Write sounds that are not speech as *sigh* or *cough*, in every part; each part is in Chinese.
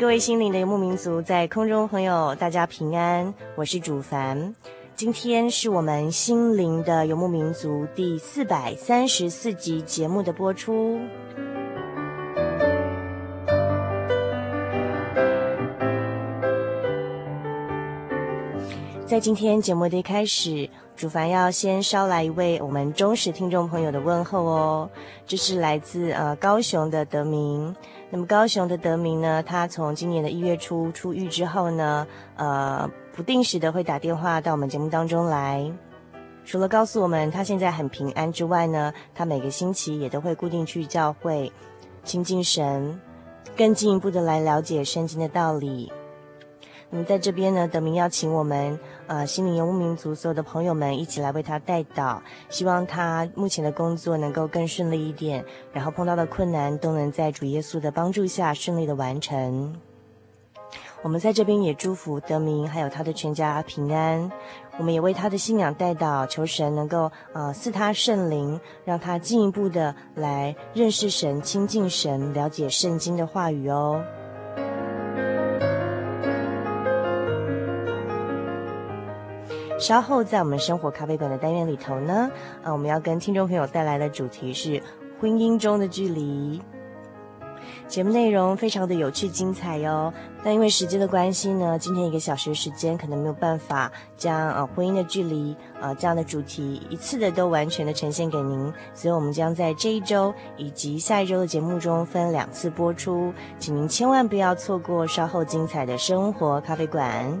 各位心灵的游牧民族，在空中朋友，大家平安，我是主凡。今天是我们心灵的游牧民族第四百三十四集节目的播出。在今天节目的一开始，主凡要先捎来一位我们忠实听众朋友的问候哦，这是来自呃高雄的德明。那么高雄的德明呢，他从今年的一月初出狱之后呢，呃，不定时的会打电话到我们节目当中来，除了告诉我们他现在很平安之外呢，他每个星期也都会固定去教会亲近神，更进一步的来了解圣经的道理。那么在这边呢，德明邀请我们，呃，心灵游牧民族所有的朋友们一起来为他代祷，希望他目前的工作能够更顺利一点，然后碰到的困难都能在主耶稣的帮助下顺利的完成。我们在这边也祝福德明还有他的全家平安，我们也为他的信仰代祷，求神能够呃赐他圣灵，让他进一步的来认识神、亲近神、了解圣经的话语哦。稍后在我们生活咖啡馆的单元里头呢，啊，我们要跟听众朋友带来的主题是婚姻中的距离。节目内容非常的有趣精彩哟，但因为时间的关系呢，今天一个小时时间可能没有办法将呃婚姻的距离呃这样的主题一次的都完全的呈现给您，所以我们将在这一周以及下一周的节目中分两次播出，请您千万不要错过稍后精彩的生活咖啡馆。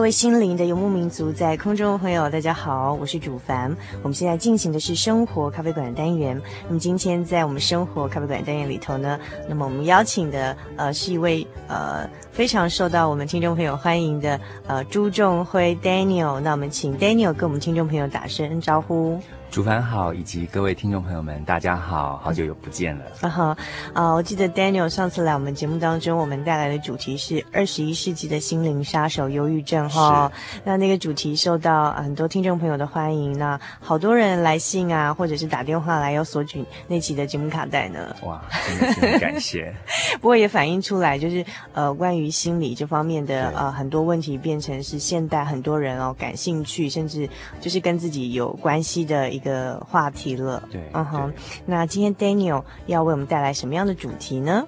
各位心灵的游牧民族，在空中朋友，大家好，我是主凡。我们现在进行的是生活咖啡馆的单元。那么今天在我们生活咖啡馆单元里头呢，那么我们邀请的呃是一位呃非常受到我们听众朋友欢迎的呃朱仲辉 Daniel。那我们请 Daniel 跟我们听众朋友打声招呼。主凡好，以及各位听众朋友们，大家好，好久又不见了。啊哈，啊，我记得 Daniel 上次来我们节目当中，我们带来的主题是二十一世纪的心灵杀手——忧郁症哈。那那个主题受到很多听众朋友的欢迎，那好多人来信啊，或者是打电话来要索取那期的节目卡带呢。哇，真的是很感谢。*laughs* 不过也反映出来，就是呃，关于心理这方面的呃很多问题，变成是现代很多人哦感兴趣，甚至就是跟自己有关系的。一个话题了，对，嗯哼，那今天 Daniel 要为我们带来什么样的主题呢？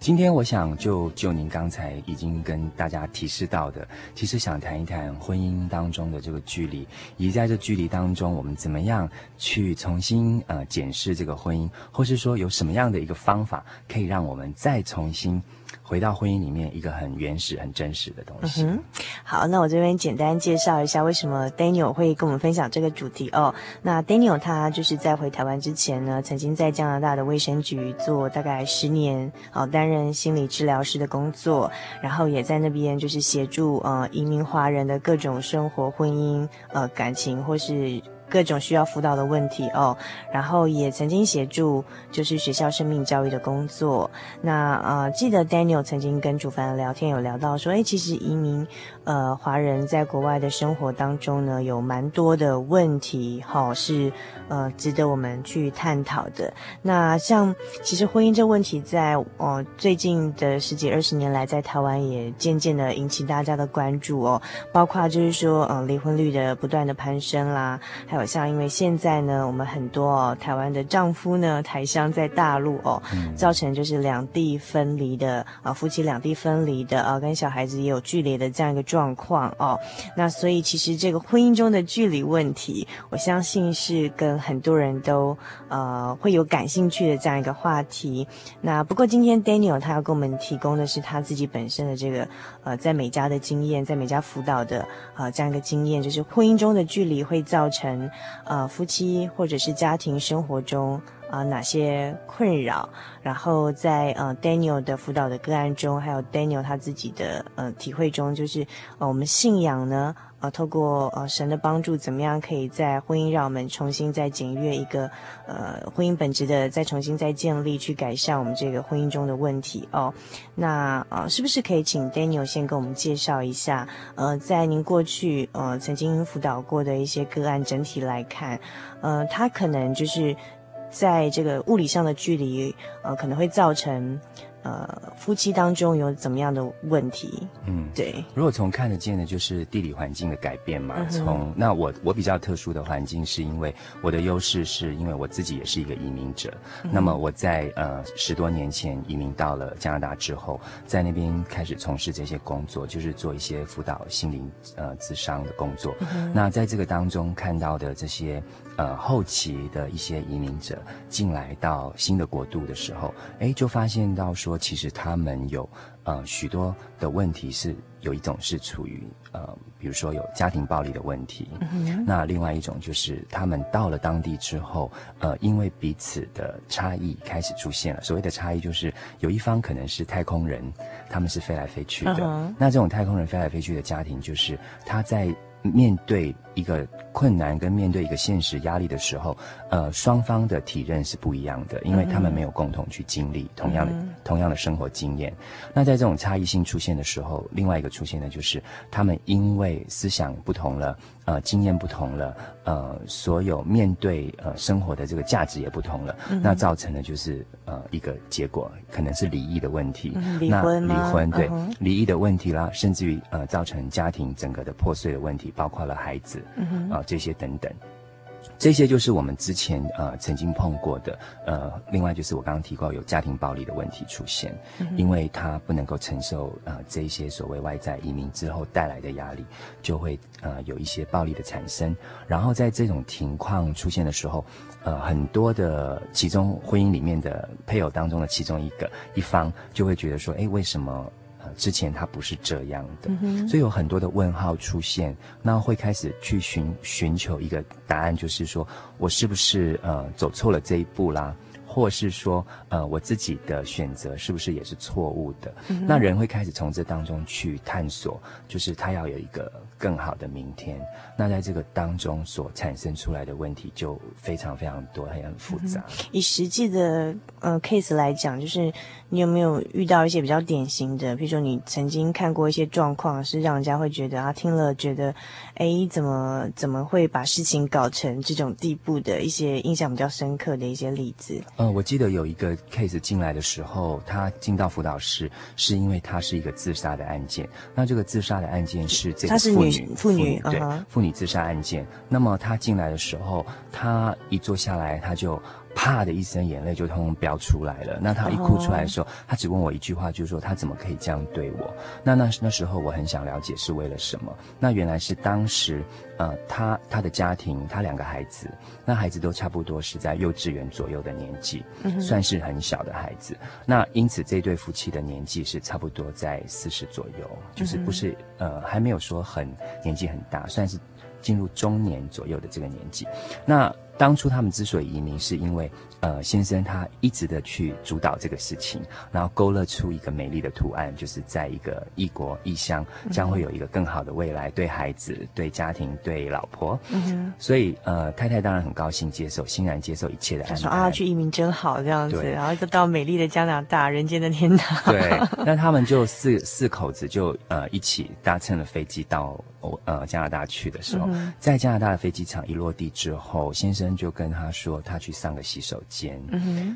今天我想就就您刚才已经跟大家提示到的，其实想谈一谈婚姻当中的这个距离，以及在这距离当中，我们怎么样去重新呃检视这个婚姻，或是说有什么样的一个方法，可以让我们再重新。回到婚姻里面，一个很原始、很真实的东西。嗯。好，那我这边简单介绍一下为什么 Daniel 会跟我们分享这个主题哦。那 Daniel 他就是在回台湾之前呢，曾经在加拿大的卫生局做大概十年，哦，担任心理治疗师的工作，然后也在那边就是协助呃移民华人的各种生活、婚姻、呃感情或是。各种需要辅导的问题哦，然后也曾经协助就是学校生命教育的工作。那呃，记得 Daniel 曾经跟主凡聊天有聊到说，诶，其实移民呃华人在国外的生活当中呢，有蛮多的问题，哈、哦，是呃值得我们去探讨的。那像其实婚姻这问题在，在呃最近的十几二十年来，在台湾也渐渐的引起大家的关注哦，包括就是说，呃，离婚率的不断的攀升啦，还有。像因为现在呢，我们很多哦，台湾的丈夫呢，台商在大陆哦，造成就是两地分离的啊，夫妻两地分离的啊，跟小孩子也有距离的这样一个状况哦。那所以其实这个婚姻中的距离问题，我相信是跟很多人都呃会有感兴趣的这样一个话题。那不过今天 Daniel 他要给我们提供的是他自己本身的这个呃在美家的经验，在美家辅导的、呃、这样一个经验，就是婚姻中的距离会造成。呃，夫妻或者是家庭生活中、呃，哪些困扰？然后在呃 Daniel 的辅导的个案中，还有 Daniel 他自己的呃体会中，就是呃我们信仰呢。呃，透过呃神的帮助，怎么样可以在婚姻让我们重新再检阅一个呃婚姻本质的再重新再建立，去改善我们这个婚姻中的问题哦。那呃是不是可以请 Daniel 先跟我们介绍一下？呃，在您过去呃曾经辅导过的一些个案，整体来看，呃，他可能就是在这个物理上的距离，呃，可能会造成。呃，夫妻当中有怎么样的问题？嗯，对。如果从看得见的，就是地理环境的改变嘛。从那我我比较特殊的环境，是因为我的优势是因为我自己也是一个移民者。那么我在呃十多年前移民到了加拿大之后，在那边开始从事这些工作，就是做一些辅导心灵呃咨商的工作。那在这个当中看到的这些呃后期的一些移民者进来到新的国度的时候，哎，就发现到说。其实他们有呃许多的问题，是有一种是处于呃，比如说有家庭暴力的问题。嗯。那另外一种就是他们到了当地之后，呃，因为彼此的差异开始出现了。所谓的差异就是有一方可能是太空人，他们是飞来飞去的。嗯。那这种太空人飞来飞去的家庭，就是他在。面对一个困难跟面对一个现实压力的时候，呃，双方的体认是不一样的，因为他们没有共同去经历同样的、嗯、同样的生活经验。那在这种差异性出现的时候，另外一个出现的就是他们因为思想不同了，呃，经验不同了，呃，所有面对呃生活的这个价值也不同了，嗯、那造成的就是呃一个结果，可能是离异的问题。嗯、离婚吗？那离婚对、嗯、离异的问题啦，甚至于呃造成家庭整个的破碎的问题。包括了孩子，啊、嗯啊，这些等等，这些就是我们之前呃曾经碰过的。呃，另外就是我刚刚提过有家庭暴力的问题出现，嗯、因为他不能够承受呃这一些所谓外在移民之后带来的压力，就会呃有一些暴力的产生。然后在这种情况出现的时候，呃，很多的其中婚姻里面的配偶当中的其中一个一方就会觉得说，哎，为什么？之前他不是这样的，嗯，所以有很多的问号出现，那会开始去寻寻求一个答案，就是说我是不是呃走错了这一步啦，或是说呃我自己的选择是不是也是错误的？嗯、那人会开始从这当中去探索，就是他要有一个更好的明天。那在这个当中所产生出来的问题就非常非常多，也很复杂。嗯、以实际的呃 case 来讲，就是你有没有遇到一些比较典型的？比如说你曾经看过一些状况，是让人家会觉得啊，听了觉得，哎，怎么怎么会把事情搞成这种地步的一些印象比较深刻的一些例子？呃，我记得有一个 case 进来的时候，他进到辅导室是因为他是一个自杀的案件。那这个自杀的案件是这个妇女，她是女妇女，对，妇女自杀案件。那么他进来的时候，他一坐下来，他就。啪的一声，眼泪就通通飙出来了。那他一哭出来的时候，他只问我一句话，就是说他怎么可以这样对我？那那那时候我很想了解是为了什么？那原来是当时，呃，他他的家庭，他两个孩子，那孩子都差不多是在幼稚园左右的年纪，算是很小的孩子。那因此这对夫妻的年纪是差不多在四十左右，就是不是呃还没有说很年纪很大，算是进入中年左右的这个年纪。那。当初他们之所以移民，是因为，呃，先生他一直的去主导这个事情，然后勾勒出一个美丽的图案，就是在一个异国异乡，将会有一个更好的未来，对孩子、对家庭、对老婆。嗯哼。所以，呃，太太当然很高兴接受，欣然接受一切的安排。说啊，去移民真好，这样子，然后就到美丽的加拿大，人间的天堂。对。那他们就四四口子就呃一起搭乘了飞机到呃加拿大去的时候，嗯、在加拿大的飞机场一落地之后，先生。就跟他说，他去上个洗手间。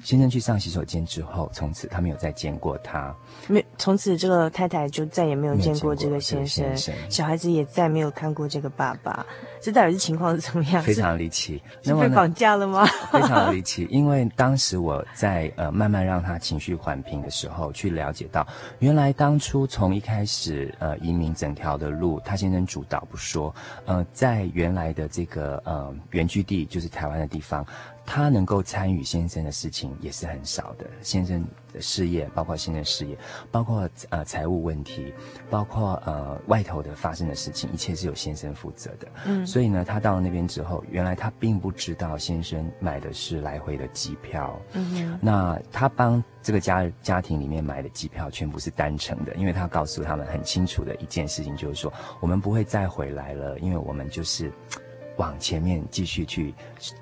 先生去上洗手间之后，从此他没有再见过他。没，从此这个太太就再也没有见过这个先生，先生小孩子也再没有看过这个爸爸。这到底是情况是怎么样？非常离奇。那么被绑架了吗？*laughs* 非常离奇，因为当时我在呃慢慢让他情绪缓平的时候，去了解到，原来当初从一开始呃移民整条的路，他先生主导不说，呃，在原来的这个呃原居地就是。台湾的地方，他能够参与先生的事情也是很少的。先生的事业，包括先生事业，包括呃财务问题，包括呃外头的发生的事情，一切是由先生负责的。嗯，所以呢，他到了那边之后，原来他并不知道先生买的是来回的机票。嗯哼，那他帮这个家家庭里面买的机票全部是单程的，因为他告诉他们很清楚的一件事情，就是说我们不会再回来了，因为我们就是。往前面继续去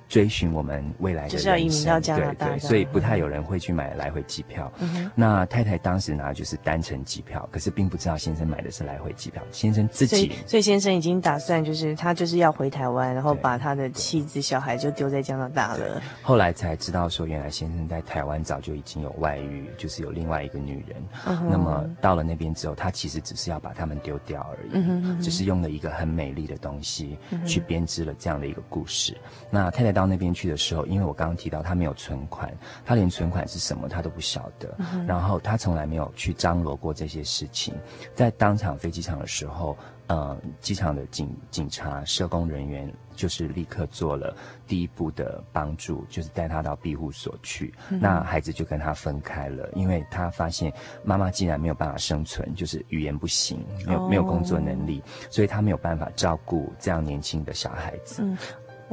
追寻我们未来的人生，就是要移民到加拿大，对对，所以不太有人会去买来回机票。嗯、那太太当时拿的就是单程机票，可是并不知道先生买的是来回机票。先生自己，所以，所以先生已经打算，就是他就是要回台湾，然后把他的妻子、小孩就丢在加拿大了。后来才知道说，原来先生在台湾早就已经有外遇，就是有另外一个女人。嗯、那么到了那边之后，他其实只是要把他们丢掉而已，只是用了一个很美丽的东西去编织了这样的一个故事。那太太到那边去的时候，因为我刚刚提到她没有存款，她连存款是什么她都不晓得，然后她从来没有去张罗过这些事情。在当场飞机场的时候，呃，机场的警警察、社工人员就是立刻做了第一步的帮助，就是带她到庇护所去。那孩子就跟他分开了，因为他发现妈妈竟然没有办法生存，就是语言不行，没有没有工作能力，所以他没有办法照顾这样年轻的小孩子。嗯，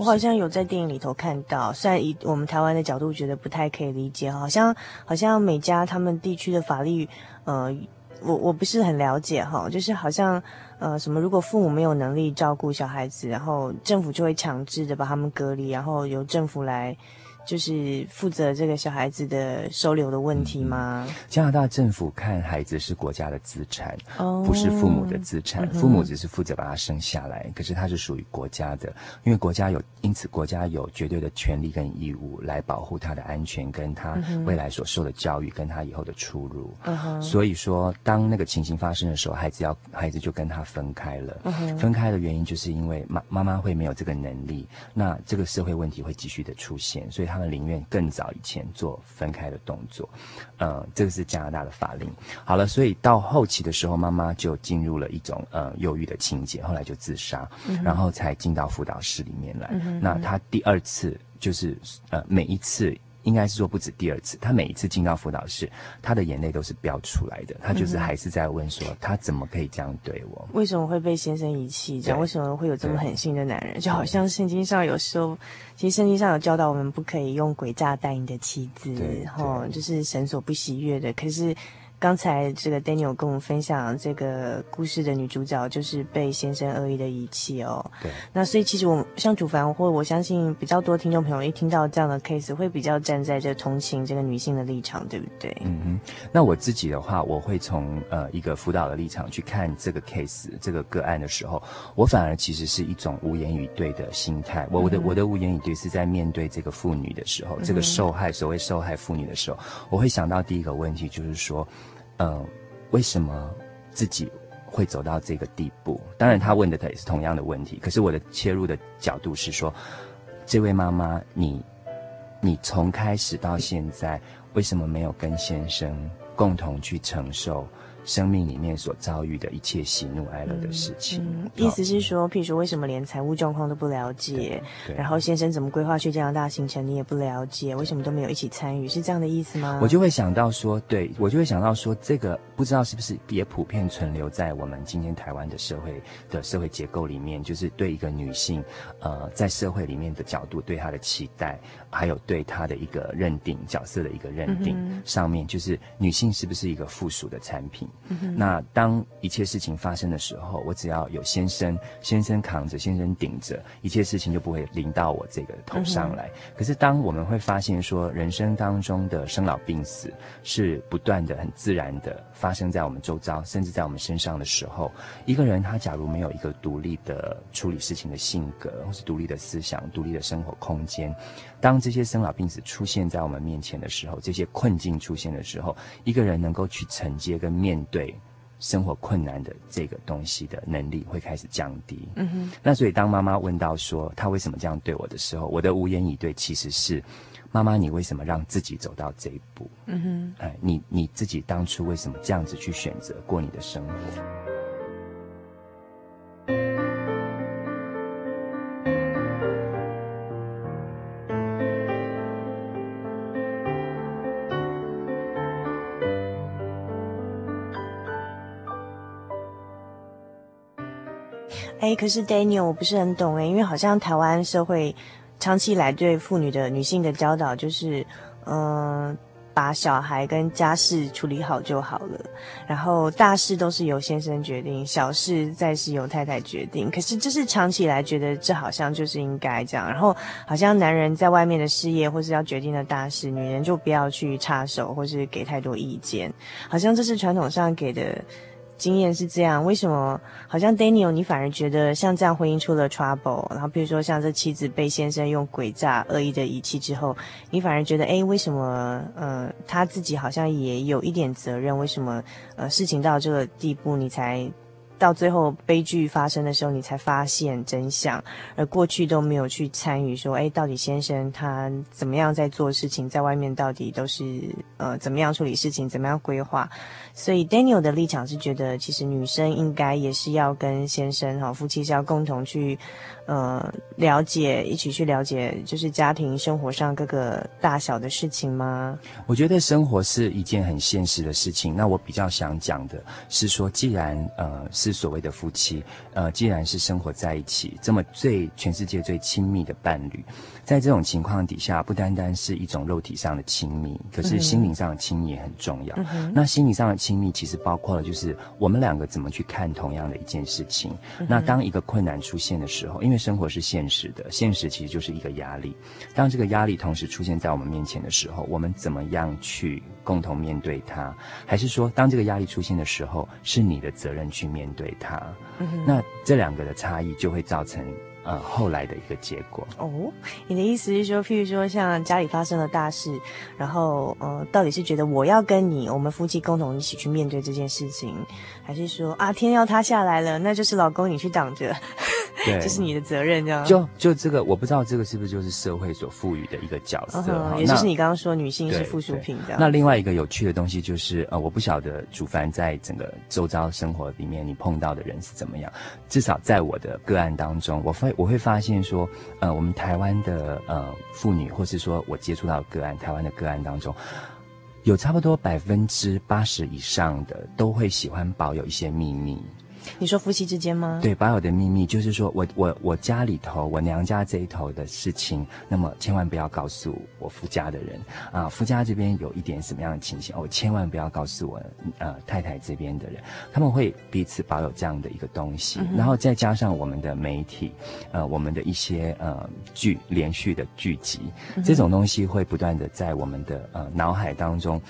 我好像有在电影里头看到，虽然以我们台湾的角度觉得不太可以理解，好像好像美加他们地区的法律，呃，我我不是很了解哈，就是好像。呃，什么？如果父母没有能力照顾小孩子，然后政府就会强制的把他们隔离，然后由政府来。就是负责这个小孩子的收留的问题吗？嗯，加拿大政府看孩子是国家的资产，哦，不是父母的资产。父母只是负责把他生下来，嗯，可是他是属于国家的，因为国家有，因此国家有绝对的权利跟义务来保护他的安全，跟他未来所受的教育，跟他以后的出路。嗯，所以说，当那个情形发生的时候，孩子要孩子就跟他分开了。嗯，分开的原因就是因为妈妈妈会没有这个能力，那这个社会问题会继续的出现，所以他。宁愿更早以前做分开的动作，呃，这个是加拿大的法令。好了，所以到后期的时候，妈妈就进入了一种呃忧郁的情节，后来就自杀，嗯、然后才进到辅导室里面来。嗯、那她第二次就是呃每一次应该是说不止第二次，他每一次进到辅导室，他的眼泪都是飙出来的。他就是还是在问说，他怎么可以这样对我？为什么会被先生遗弃？这样为什么会有这么狠心的男人？就好像圣经上有时候，其实圣经上有教导我们不可以用诡诈待你的妻子，然后就是神所不喜悦的。可是。刚才这个 Daniel 跟我们分享这个故事的女主角，就是被先生恶意的遗弃哦。对。那所以其实我像主凡，或我相信比较多听众朋友一听到这样的 case，会比较站在这同情这个女性的立场，对不对？嗯哼。那我自己的话，我会从呃一个辅导的立场去看这个 case 这个个案的时候，我反而其实是一种无言以对的心态。我我的、嗯、我的无言以对是在面对这个妇女的时候，这个受害所谓受害妇女的时候，我会想到第一个问题就是说。嗯、呃，为什么自己会走到这个地步？当然，他问的他也是同样的问题。可是我的切入的角度是说，这位妈妈，你你从开始到现在，为什么没有跟先生共同去承受？生命里面所遭遇的一切喜怒哀乐的事情，嗯嗯，意思是说，譬如说，为什么连财务状况都不了解？然后先生怎么规划去加拿大行程，你也不了解？为什么都没有一起参与？是这样的意思吗？我就会想到说，对，我就会想到说，这个不知道是不是也普遍存留在我们今天台湾的社会的社会结构里面，就是对一个女性，呃，在社会里面的角度对她的期待，还有对她的一个认定角色的一个认定，嗯、上面就是女性是不是一个附属的产品？嗯、那当一切事情发生的时候，我只要有先生，先生扛着，先生顶着，一切事情就不会临到我这个头上来。嗯、可是当我们会发现说，人生当中的生老病死是不断的、很自然的发生在我们周遭，甚至在我们身上的时候，一个人他假如没有一个独立的处理事情的性格，或是独立的思想、独立的生活空间，当这些生老病死出现在我们面前的时候，这些困境出现的时候，一个人能够去承接跟面对。生活困难的这个东西的能力会开始降低。嗯哼。那所以当妈妈问到说她为什么这样对我的时候，我的无言以对其实是，妈妈，你为什么让自己走到这一步？嗯哼。哎，你你自己当初为什么这样子去选择过你的生活？哎，可是 Daniel，我不是很懂哎，因为好像台湾社会长期来对妇女的女性的教导就是，嗯、把小孩跟家事处理好就好了，然后大事都是由先生决定，小事再是由太太决定。可是这是长期以来觉得这好像就是应该这样，然后好像男人在外面的事业或是要决定的大事，女人就不要去插手或是给太多意见，好像这是传统上给的。经验是这样，为什么好像 Daniel 你反而觉得像这样婚姻出了 trouble，然后比如说像这妻子被先生用诡诈恶意的遗弃之后，你反而觉得诶，为什么呃他自己好像也有一点责任？为什么呃事情到这个地步你才？到最后悲剧发生的时候，你才发现真相，而过去都没有去参与。说，哎，到底先生他怎么样在做事情，在外面到底都是呃怎么样处理事情，怎么样规划？所以 Daniel 的立场是觉得，其实女生应该也是要跟先生哈夫妻是要共同去。呃，了解，一起去了解，就是家庭生活上各个大小的事情吗？我觉得生活是一件很现实的事情。那我比较想讲的是说，既然呃是所谓的夫妻，呃，既然是生活在一起，这么最全世界最亲密的伴侣。在这种情况底下，不单单是一种肉体上的亲密，可是心灵上的亲密也很重要。嗯、那心灵上的亲密其实包括了，就是我们两个怎么去看同样的一件事情。嗯、那当一个困难出现的时候，因为生活是现实的，现实其实就是一个压力。当这个压力同时出现在我们面前的时候，我们怎么样去共同面对它？还是说，当这个压力出现的时候，是你的责任去面对它？嗯、那这两个的差异就会造成。呃，后来的一个结果哦，你的意思是说，譬如说像家里发生了大事，然后呃，到底是觉得我要跟你，我们夫妻共同一起去面对这件事情，还是说啊，天要塌下来了，那就是老公你去挡着，对，*laughs* 这是你的责任，这样。就就这个，我不知道这个是不是就是社会所赋予的一个角色，哦、也就是你刚刚说女性是附属品这样。那另外一个有趣的东西就是，呃，我不晓得主凡在整个周遭生活里面，你碰到的人是怎么样。至少在我的个案当中，我我会发现说，呃，我们台湾的呃妇女，或是说我接触到个案，台湾的个案当中。有差不多百分之八十以上的都会喜欢保有一些秘密。你说夫妻之间吗？对，保有的秘密就是说我我我家里头，我娘家这一头的事情，那么千万不要告诉我夫家的人啊。夫家这边有一点什么样的情形，我千万不要告诉我呃太太这边的人，他们会彼此保有这样的一个东西，嗯、然后再加上我们的媒体，呃，我们的一些呃剧连续的剧集，嗯、这种东西会不断的在我们的呃脑海当中。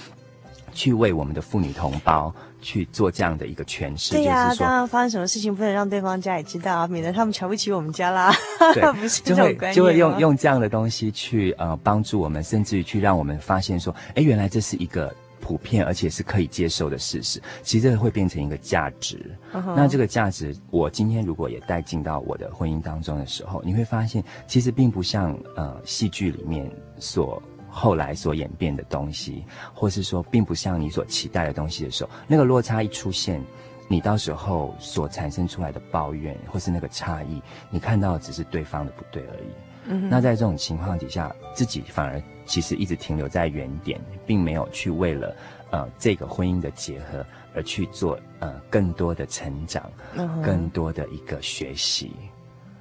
去为我们的妇女同胞去做这样的一个诠释，对呀、啊，当然发生什么事情不能让对方家也知道，免得他们瞧不起我们家啦。对，*laughs* 不是就会就会用用这样的东西去呃帮助我们，甚至于去让我们发现说，哎，原来这是一个普遍而且是可以接受的事实。其实这个会变成一个价值。Uh huh. 那这个价值，我今天如果也带进到我的婚姻当中的时候，你会发现，其实并不像呃戏剧里面所。后来所演变的东西，或是说并不像你所期待的东西的时候，那个落差一出现，你到时候所产生出来的抱怨，或是那个差异，你看到的只是对方的不对而已。嗯，那在这种情况底下，自己反而其实一直停留在原点，并没有去为了呃这个婚姻的结合而去做呃更多的成长，嗯，更多的一个学习。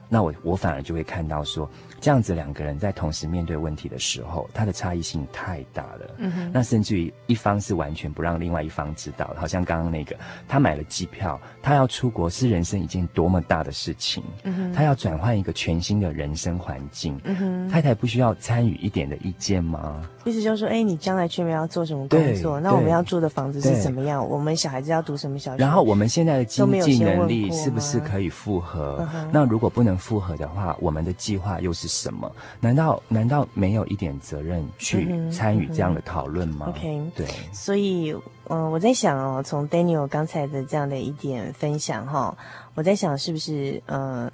那我我反而就会看到说。这样子两个人在同时面对问题的时候，他的差异性太大了。嗯哼，那甚至于一方是完全不让另外一方知道，好像刚刚那个，他买了机票，他要出国是人生一件多么大的事情。嗯哼，他要转换一个全新的人生环境。嗯哼，太太不需要参与一点的意见吗？意思就是说，哎，你将来去没要做什么工作？那我们要住的房子是怎么样？我们小孩子要读什么小学？然后我们现在的经济能力是不是可以复合？那如果不能复合的话，我们的计划又是？什么？难道难道没有一点责任去参与这样的讨论吗？嗯嗯？OK，对。所以，嗯、呃，我在想哦，从 Daniel 刚才的这样的一点分享哈，我在想是不是，嗯、呃，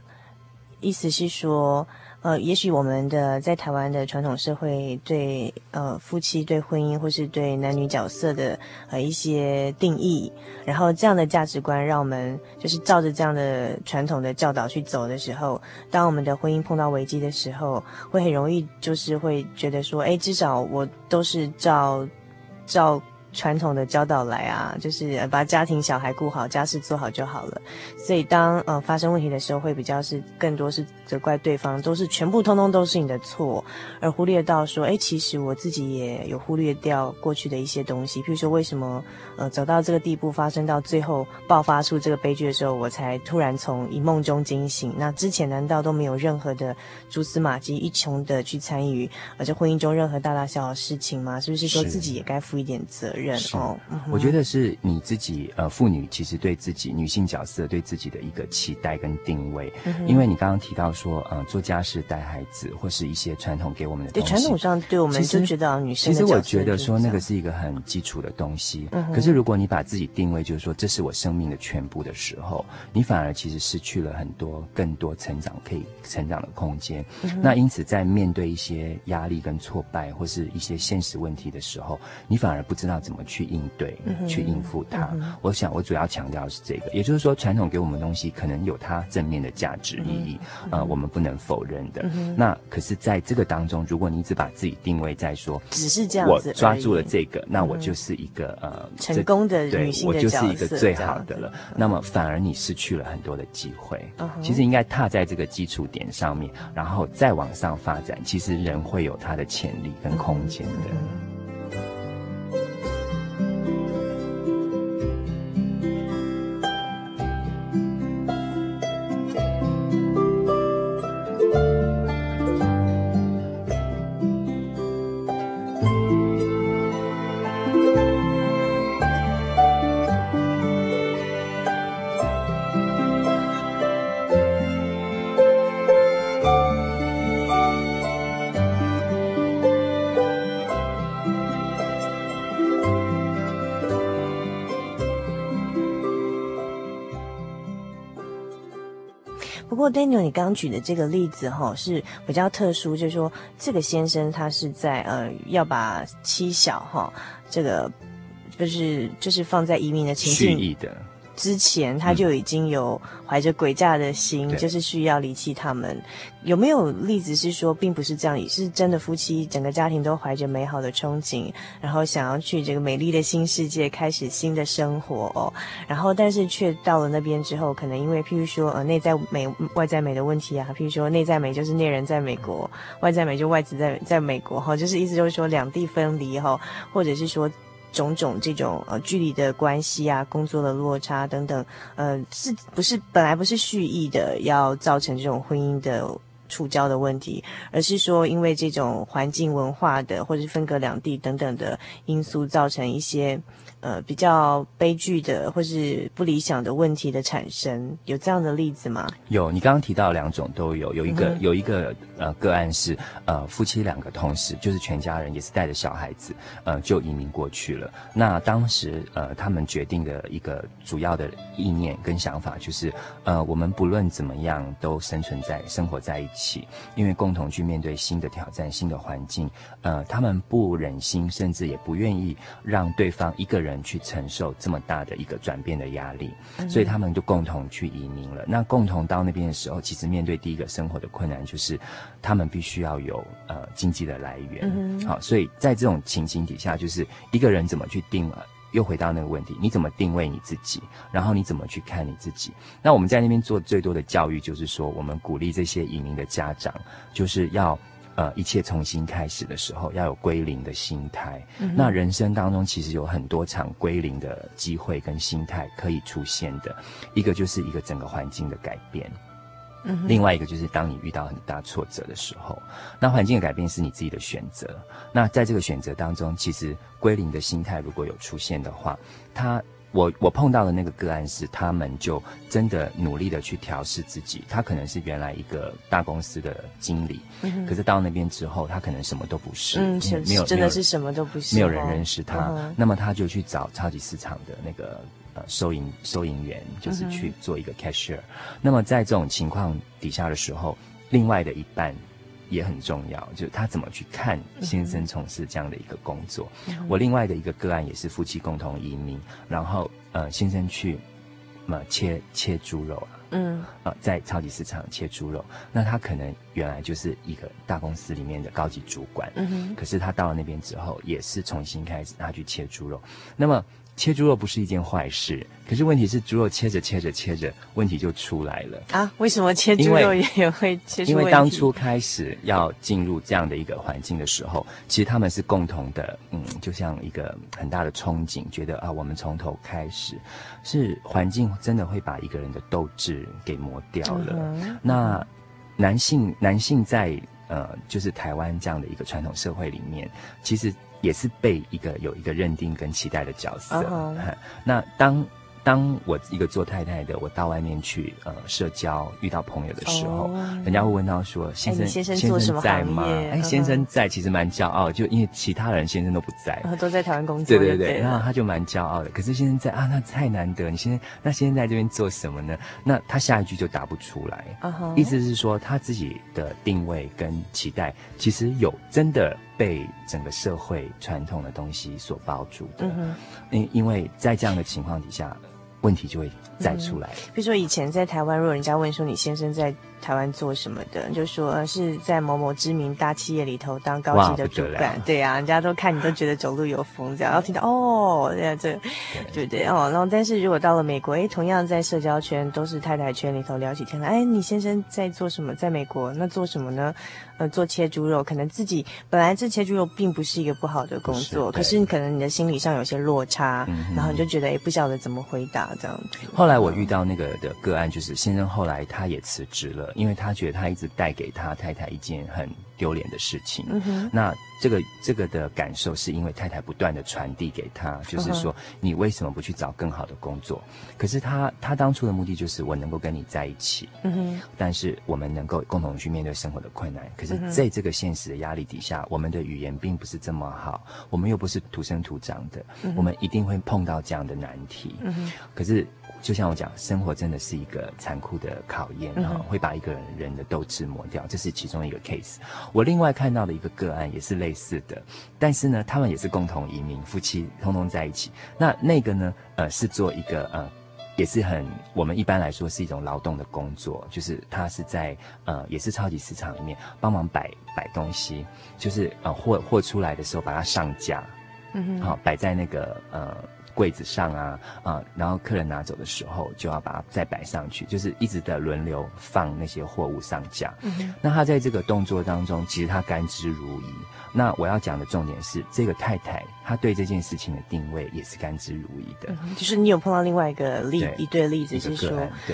意思是说。呃，也许我们的在台湾的传统社会对呃夫妻对婚姻或是对男女角色的呃一些定义，然后这样的价值观让我们就是照着这样的传统的教导去走的时候，当我们的婚姻碰到危机的时候，会很容易就是会觉得说，哎，至少我都是照照。传统的教导来啊，就是把家庭小孩顾好，家事做好就好了。所以当呃发生问题的时候，会比较是更多是责怪对方，都是全部通通都是你的错，而忽略到说，哎，其实我自己也有忽略掉过去的一些东西。譬如说，为什么呃走到这个地步，发生到最后爆发出这个悲剧的时候，我才突然从一梦中惊醒？那之前难道都没有任何的蛛丝马迹，一穷的去参与而这婚姻中任何大大小小的事情吗？是不是说自己也该负一点责任？是，我觉得是你自己，呃，妇女其实对自己女性角色对自己的一个期待跟定位，嗯、因为你刚刚提到说，呃，做家事、带孩子，或是一些传统给我们的东西，对传统上对我们就觉得女性。其实我觉得说那个是一个很基础的东西，嗯、可是如果你把自己定位就是说这是我生命的全部的时候，你反而其实失去了很多更多成长可以成长的空间。嗯、那因此在面对一些压力跟挫败或是一些现实问题的时候，你反而不知道怎么去应对，嗯、去应付它。嗯、我想，我主要强调的是这个，也就是说，传统给我们东西可能有它正面的价值意义，嗯、呃，我们不能否认的。嗯、那可是，在这个当中，如果你只把自己定位在说，只是这样子，我抓住了这个，那我就是一个、嗯、呃成功的女性的角色，对，我就是一个最好的了。那么，反而你失去了很多的机会。嗯、其实应该踏在这个基础点上面，然后再往上发展。其实人会有他的潜力跟空间的。你刚举的这个例子哈是比较特殊，就是说这个先生他是在呃要把妻小哈这个就是就是放在移民的情境。之前他就已经有怀着鬼诈的心，嗯、就是需要离弃他们。有没有例子是说，并不是这样，是真的夫妻整个家庭都怀着美好的憧憬，然后想要去这个美丽的新世界开始新的生活哦。然后但是却到了那边之后，可能因为譬如说呃内在美外在美的问题啊，譬如说内在美就是内人在美国，外在美就外子在在美国哈、哦，就是意思就是说两地分离哈、哦，或者是说。种种这种呃距离的关系啊，工作的落差等等，呃，是不是本来不是蓄意的要造成这种婚姻的触礁的问题，而是说因为这种环境文化的或者是分隔两地等等的因素造成一些。呃，比较悲剧的或是不理想的问题的产生，有这样的例子吗？有，你刚刚提到两种都有，有一个、嗯、有一个呃个案是呃夫妻两个同时，就是全家人也是带着小孩子，呃就移民过去了。那当时呃他们决定的一个主要的意念跟想法就是，呃我们不论怎么样都生存在生活在一起，因为共同去面对新的挑战、新的环境，呃他们不忍心，甚至也不愿意让对方一个人。去承受这么大的一个转变的压力，所以他们就共同去移民了。那共同到那边的时候，其实面对第一个生活的困难就是，他们必须要有呃经济的来源。嗯、好，所以在这种情形底下，就是一个人怎么去定了，又回到那个问题，你怎么定位你自己，然后你怎么去看你自己？那我们在那边做最多的教育，就是说我们鼓励这些移民的家长，就是要。呃，一切重新开始的时候，要有归零的心态。嗯、那人生当中其实有很多场归零的机会跟心态可以出现的，一个就是一个整个环境的改变，嗯，另外一个就是当你遇到很大挫折的时候，那环境的改变是你自己的选择。那在这个选择当中，其实归零的心态如果有出现的话，它。我我碰到的那个个案是，他们就真的努力的去调试自己。他可能是原来一个大公司的经理，嗯、可是到那边之后，他可能什么都不是，嗯，没有真的是什么都不是，没有人认识他。嗯、那么他就去找超级市场的那个呃收银收银员，就是去做一个 cashier。嗯、那么在这种情况底下的时候，另外的一半。也很重要，就是他怎么去看先生从事这样的一个工作。嗯、我另外的一个个案也是夫妻共同移民，然后呃先生去，呃切切猪肉啊，嗯，呃在超级市场切猪肉，那他可能原来就是一个大公司里面的高级主管，可是他到了那边之后，也是重新开始他去切猪肉，那么。切猪肉不是一件坏事，可是问题是猪肉切着切着切着，问题就出来了啊！为什么切猪肉也会切出？因为当初开始要进入这样的一个环境的时候，其实他们是共同的，嗯，就像一个很大的憧憬，觉得啊，我们从头开始，是环境真的会把一个人的斗志给磨掉了。嗯、那男性男性在呃，就是台湾这样的一个传统社会里面，其实。也是被一个有一个认定跟期待的角色。Uh *laughs* huh. 那当当我一个做太太的，我到外面去呃社交，遇到朋友的时候，oh. 人家会问到说：“先生，先生做什么在吗？”哎，先生在，其实蛮骄傲，就因为其他人先生都不在，uh. 都在台湾工作。对对对，然后他就蛮骄傲的。可是先生在啊，那太难得。你现在那先生在这边做什么呢？那他下一句就答不出来。Uh huh. 意思是说他自己的定位跟期待，其实有真的。被整个社会传统的东西所包住的，因、嗯、哼。因为在这样的情况底下，问题就会再出来。比如说以前在台湾，如果人家问说你先生在台湾做什么的，就说是在某某知名大企业里头当高级的主管，对啊，人家都看你都觉得走路有风这样，然后听到哦，这样这对，不对哦，然后但是如果到了美国，哎，同样在社交圈都是太太圈里头聊起天来，哎，你先生在做什么？在美国那做什么呢？呃，做切猪肉，可能自己本来这切猪肉并不是一个不好的工作，是可是你可能你的心理上有些落差，嗯、然后你就觉得哎不晓得怎么回答这样子。后来我遇到那个的个案，就是先生后来他也辞职了，因为他觉得他一直带给他太太一件很丢脸的事情。那这个这个的感受是因为太太不断的传递给他，就是说、你为什么不去找更好的工作？可是他他当初的目的就是我能够跟你在一起，嗯哼，但是我们能够共同去面对生活的困难。可是在这个现实的压力底下，我们的语言并不是这么好，我们又不是土生土长的，嗯、我们一定会碰到这样的难题。嗯哼，可是。就像我讲，生活真的是一个残酷的考验哈、嗯，会把一个人人的斗志磨掉，这是其中一个 case。我另外看到的一个个案也是类似的，但是呢，他们也是共同移民，夫妻通通在一起。那那个呢，呃，是做一个呃。也是很，我们一般来说是一种劳动的工作，就是他是在呃，也是超级市场里面帮忙摆摆东西，就是呃货货出来的时候把它上架，嗯哼，好摆在那个呃柜子上啊啊、呃，然后客人拿走的时候就要把它再摆上去，就是一直的轮流放那些货物上架。嗯，那他在这个动作当中，其实他甘之如饴。那我要讲的重点是，这个太太她对这件事情的定位也是甘之如饴的。嗯、就是你有碰到另外一个例一对例子，是说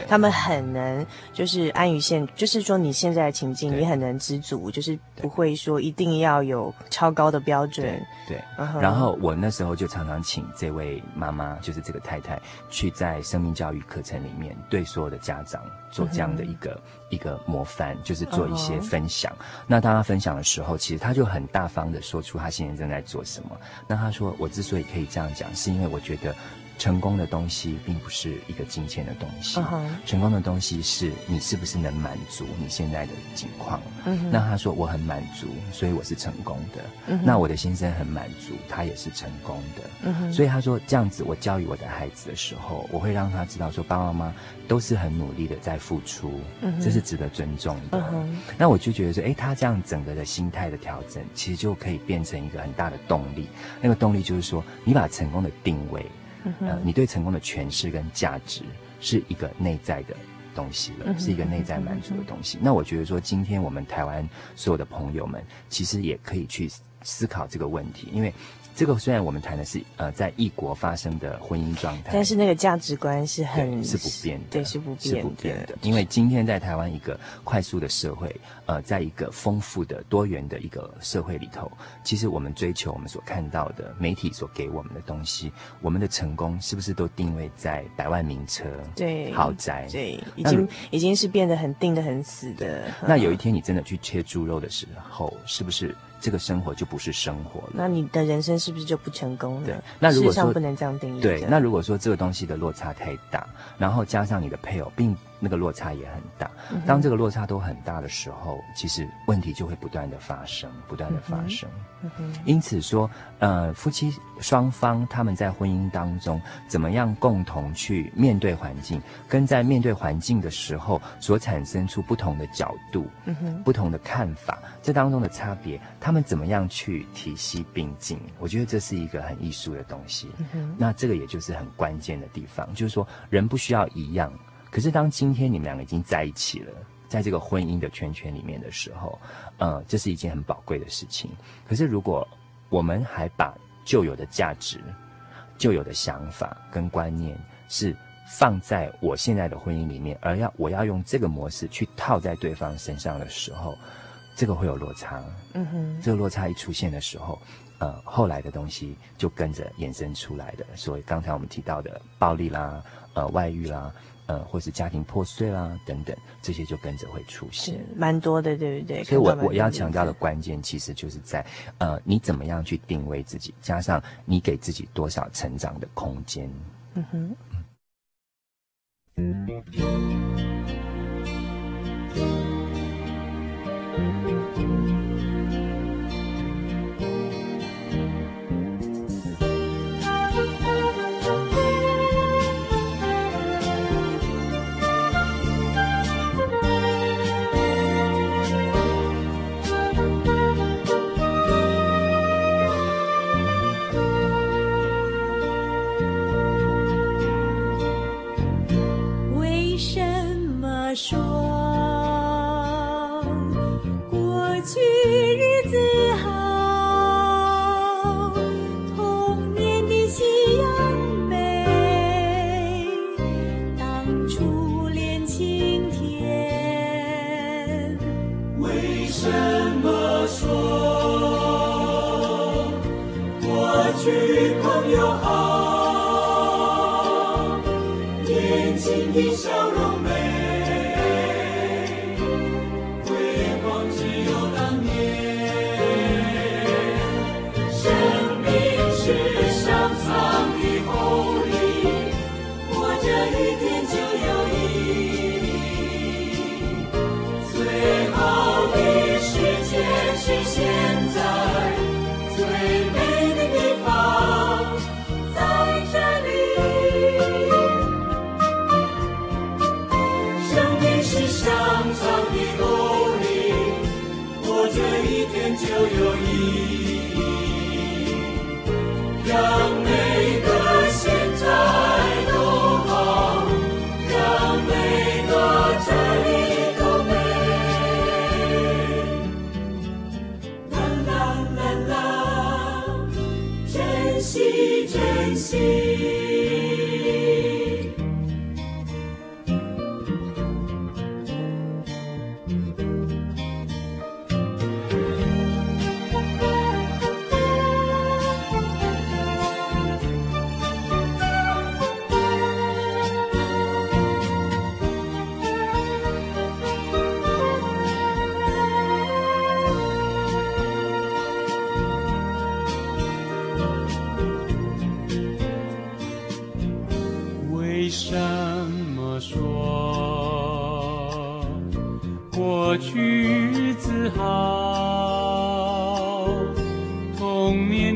他们很能就是安于现，就是说你现在的情境，你很能知足，就是不会说一定要有超高的标准。对，对、嗯。然后我那时候就常常请这位妈妈，就是这个太太，去在生命教育课程里面对所有的家长做这样的一个、嗯、一个模范，就是做一些分享。嗯、那当他分享的时候，其实他就很大方的说出他现在正在做什么。那他说，我之所以可以这样讲，是因为我觉得。成功的东西并不是一个金钱的东西，uh -huh. 成功的东西是你是不是能满足你现在的境况。Uh -huh. 那他说我很满足，所以我是成功的。Uh -huh. 那我的先生很满足，他也是成功的。Uh. 所以他说这样子，我教育我的孩子的时候，我会让他知道说，爸爸妈妈都是很努力的在付出，uh. 这是值得尊重的。Uh. 那我就觉得说，诶，他这样整个的心态的调整，其实就可以变成一个很大的动力。那个动力就是说，你把成功的定位。呃，你对成功的诠释跟价值是一个内在的东西了，是一个内在满足的东西。那我觉得说，今天我们台湾所有的朋友们，其实也可以去思考这个问题，因为。这个虽然我们谈的是呃在异国发生的婚姻状态，但是那个价值观是很是不变的，对，是不变的，是不变的。因为今天在台湾一个快速的社会，呃，在一个丰富的多元的一个社会里头，其实我们追求我们所看到的媒体所给我们的东西，我们的成功是不是都定位在百万名车、对豪宅？对，已经已经是变得很定得很死的。那有一天你真的去切猪肉的时候，是不是？这个生活就不是生活了，那你的人生是不是就不成功了？对，那如果说不能这样定义，对，那如果说这个东西的落差太大，然后加上你的配偶并。那个落差也很大。当这个落差都很大的时候，其实问题就会不断的发生，不断的发生。因此说，呃，夫妻双方他们在婚姻当中怎么样共同去面对环境，跟在面对环境的时候所产生出不同的角度、不同的看法，这当中的差别，他们怎么样去体系并进？我觉得这是一个很艺术的东西。那这个也就是很关键的地方，就是说人不需要一样。可是，当今天你们两个已经在一起了，在这个婚姻的圈圈里面的时候，呃，这是一件很宝贵的事情。可是，如果我们还把旧有的价值、旧有的想法跟观念是放在我现在的婚姻里面，而要我要用这个模式去套在对方身上的时候，这个会有落差。嗯哼，这个落差一出现的时候，呃，后来的东西就跟着衍生出来的。所以，刚才我们提到的暴力啦，呃，外遇啦。呃，或是家庭破碎啦，等等，这些就跟着会出现，蛮多的，对不对？所以我我要强调的关键，其实就是在呃，你怎么样去定位自己，加上你给自己多少成长的空间。嗯哼。霜过去日子好童年的夕阳美当初恋情甜为什么说过去朋友好年轻的笑容 con mi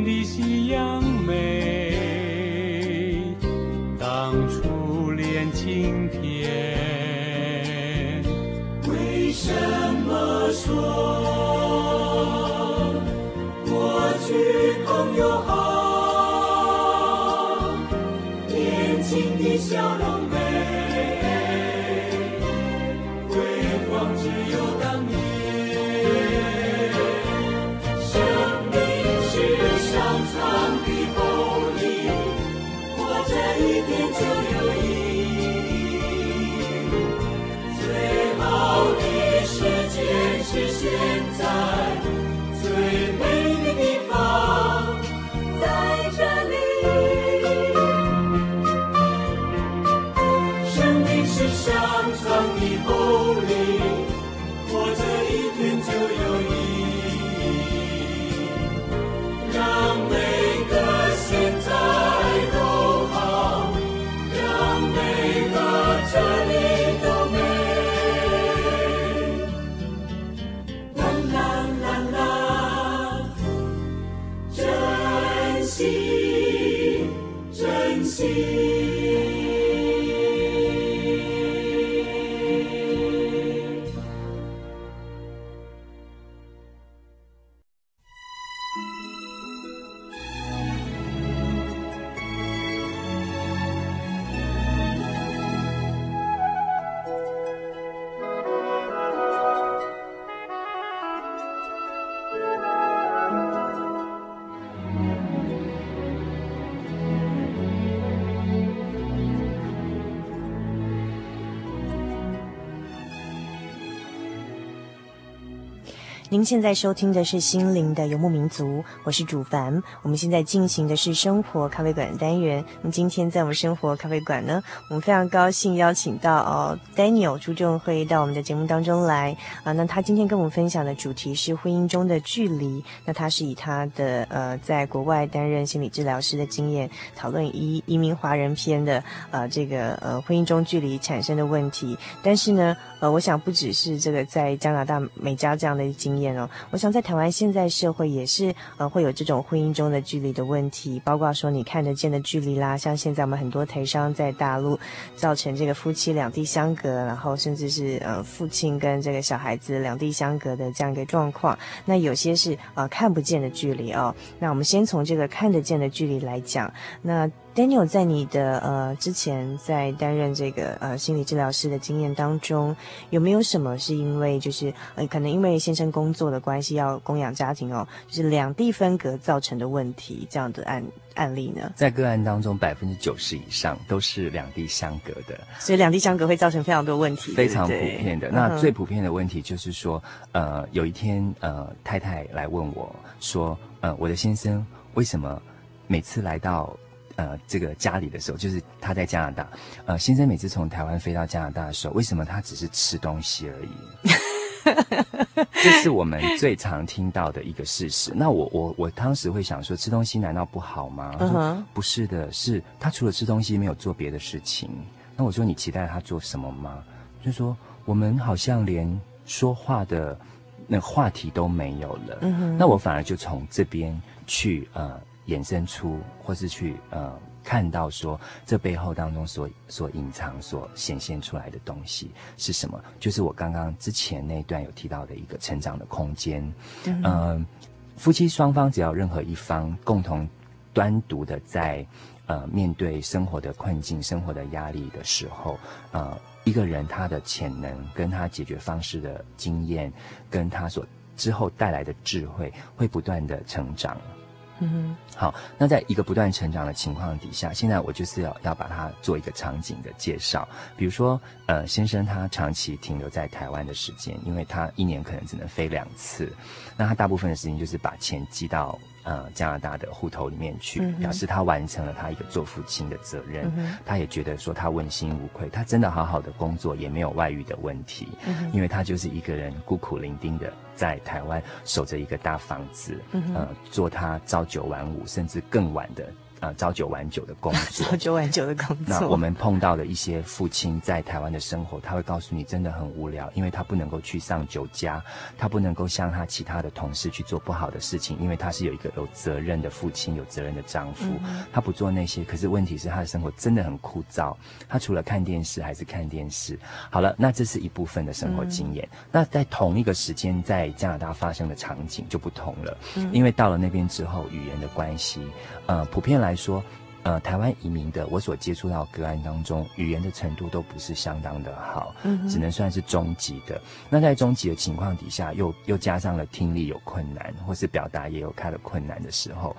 您现在收听的是《心灵的游牧民族》，我是主凡。我们现在进行的是生活咖啡馆的单元。那么今天在我们生活咖啡馆呢，我们非常高兴邀请到哦，Daniel 朱仲辉到我们的节目当中来啊。那他今天跟我们分享的主题是婚姻中的距离。那他是以他的呃在国外担任心理治疗师的经验，讨论移移民华人篇的呃这个呃婚姻中距离产生的问题。但是呢，呃，我想不只是这个在加拿大美加这样的经验。我想在台湾现在社会也是呃会有这种婚姻中的距离的问题，包括说你看得见的距离啦，像现在我们很多台商在大陆造成这个夫妻两地相隔，然后甚至是呃父亲跟这个小孩子两地相隔的这样一个状况。那有些是呃看不见的距离哦。那我们先从这个看得见的距离来讲，那。Daniel，在你的呃之前在担任这个呃心理治疗师的经验当中，有没有什么是因为就是呃可能因为先生工作的关系要供养家庭哦，就是两地分隔造成的问题这样的案案例呢？在个案当中，百分之九十以上都是两地相隔的，所以两地相隔会造成非常多问题，非常普遍的。那最普遍的问题就是说，呃，有一天呃太太来问我说，呃，我的先生为什么每次来到呃，这个家里的时候，就是他在加拿大。呃，先生每次从台湾飞到加拿大的时候，为什么他只是吃东西而已？*laughs* 这是我们最常听到的一个事实。那我我我当时会想说，吃东西难道不好吗？他说不是的，是他除了吃东西没有做别的事情。那我说你期待他做什么吗？就说我们好像连说话的那话题都没有了。嗯哼。那我反而就从这边去呃。衍生出，或是去呃看到说这背后当中所所隐藏、所显现出来的东西是什么？就是我刚刚之前那段有提到的一个成长的空间。嗯、呃，夫妻双方只要任何一方共同单独的在呃面对生活的困境、生活的压力的时候，呃，一个人他的潜能跟他解决方式的经验，跟他所之后带来的智慧，会不断的成长。嗯哼，好，那在一个不断成长的情况底下，现在我就是要要把它做一个场景的介绍。比如说，呃，先生他长期停留在台湾的时间，因为他一年可能只能飞两次，那他大部分的时间就是把钱寄到。呃，加拿大的户头里面去，表示他完成了他一个做父亲的责任。嗯、他也觉得说他问心无愧，他真的好好的工作，也没有外遇的问题。嗯、因为他就是一个人孤苦伶仃的在台湾守着一个大房子，嗯、呃，做他朝九晚五甚至更晚的。啊，朝九晚九的工作，*laughs* 朝九晚九的工作。那我们碰到的一些父亲在台湾的生活，他会告诉你真的很无聊，因为他不能够去上酒家，他不能够像他其他的同事去做不好的事情，因为他是有一个有责任的父亲，有责任的丈夫，嗯、他不做那些。可是问题是他的生活真的很枯燥，他除了看电视还是看电视。好了，那这是一部分的生活经验。嗯、那在同一个时间在加拿大发生的场景就不同了，嗯、因为到了那边之后，语言的关系，呃，普遍来。来说，呃，台湾移民的我所接触到个案当中，语言的程度都不是相当的好，嗯，只能算是中级的。那在中级的情况底下，又又加上了听力有困难，或是表达也有开了困难的时候，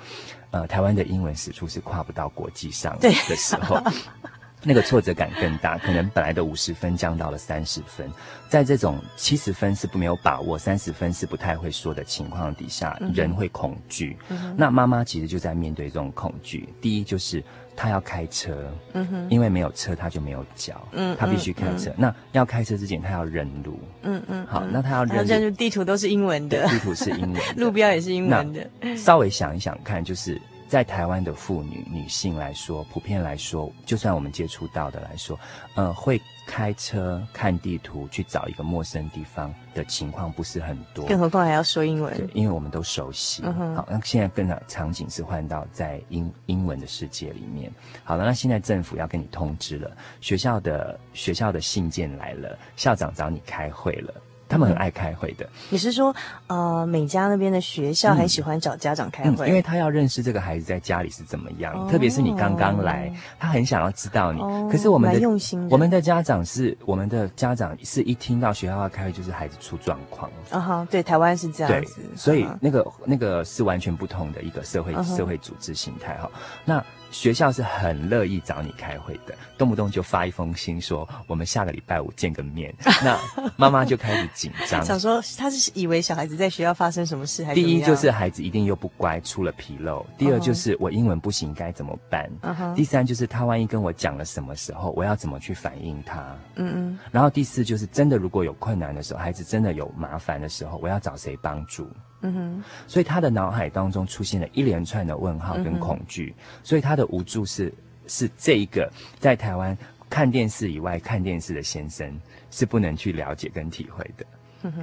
呃，台湾的英文使处是跨不到国际上的时候。*laughs* 对那个挫折感更大，可能本来的五十分降到了三十分，在这种七十分是不没有把握，三十分是不太会说的情况底下，人会恐惧。嗯、那妈妈其实就在面对这种恐惧。第一就是她要开车，嗯哼，因为没有车她就没有脚，嗯，她必须开车。嗯、那要开车之前她要认路，嗯嗯，好，那她要认路，认路地图都是英文的，地图是英文，*laughs* 路标也是英文的。稍微想一想看，就是。在台湾的妇女、女性来说，普遍来说，就算我们接触到的来说，呃，会开车、看地图去找一个陌生地方的情况不是很多。更何况还要说英文。对，因为我们都熟悉。嗯、好，那现在更的场景是换到在英英文的世界里面。好了，那现在政府要跟你通知了，学校的学校的信件来了，校长找你开会了。他们很爱开会的。嗯、你是说，呃，美加那边的学校很喜欢找家长开会？嗯嗯、因为他要认识这个孩子在家里是怎么样，哦、特别是你刚刚来，他很想要知道你。哦、可是我们的用心的我们的家长是，我们的家长是一听到学校要开会，就是孩子出状况。啊哈，对，台湾是这样子。所以那个那个是完全不同的一个社会、uh. 社会组织形态哈。那。学校是很乐意找你开会的，动不动就发一封信说我们下个礼拜五见个面，*laughs* 那妈妈就开始紧张，想说他是以为小孩子在学校发生什么事还是？第一就是孩子一定又不乖，出了纰漏；第二就是我英文不行该怎么办？Uh huh. 第三就是他万一跟我讲了什么时候，我要怎么去反应他？嗯嗯。然后第四就是真的如果有困难的时候，孩子真的有麻烦的时候，我要找谁帮助？嗯哼，所以他的脑海当中出现了一连串的问号跟恐惧，嗯、所以他的无助是是这一个在台湾看电视以外看电视的先生是不能去了解跟体会的，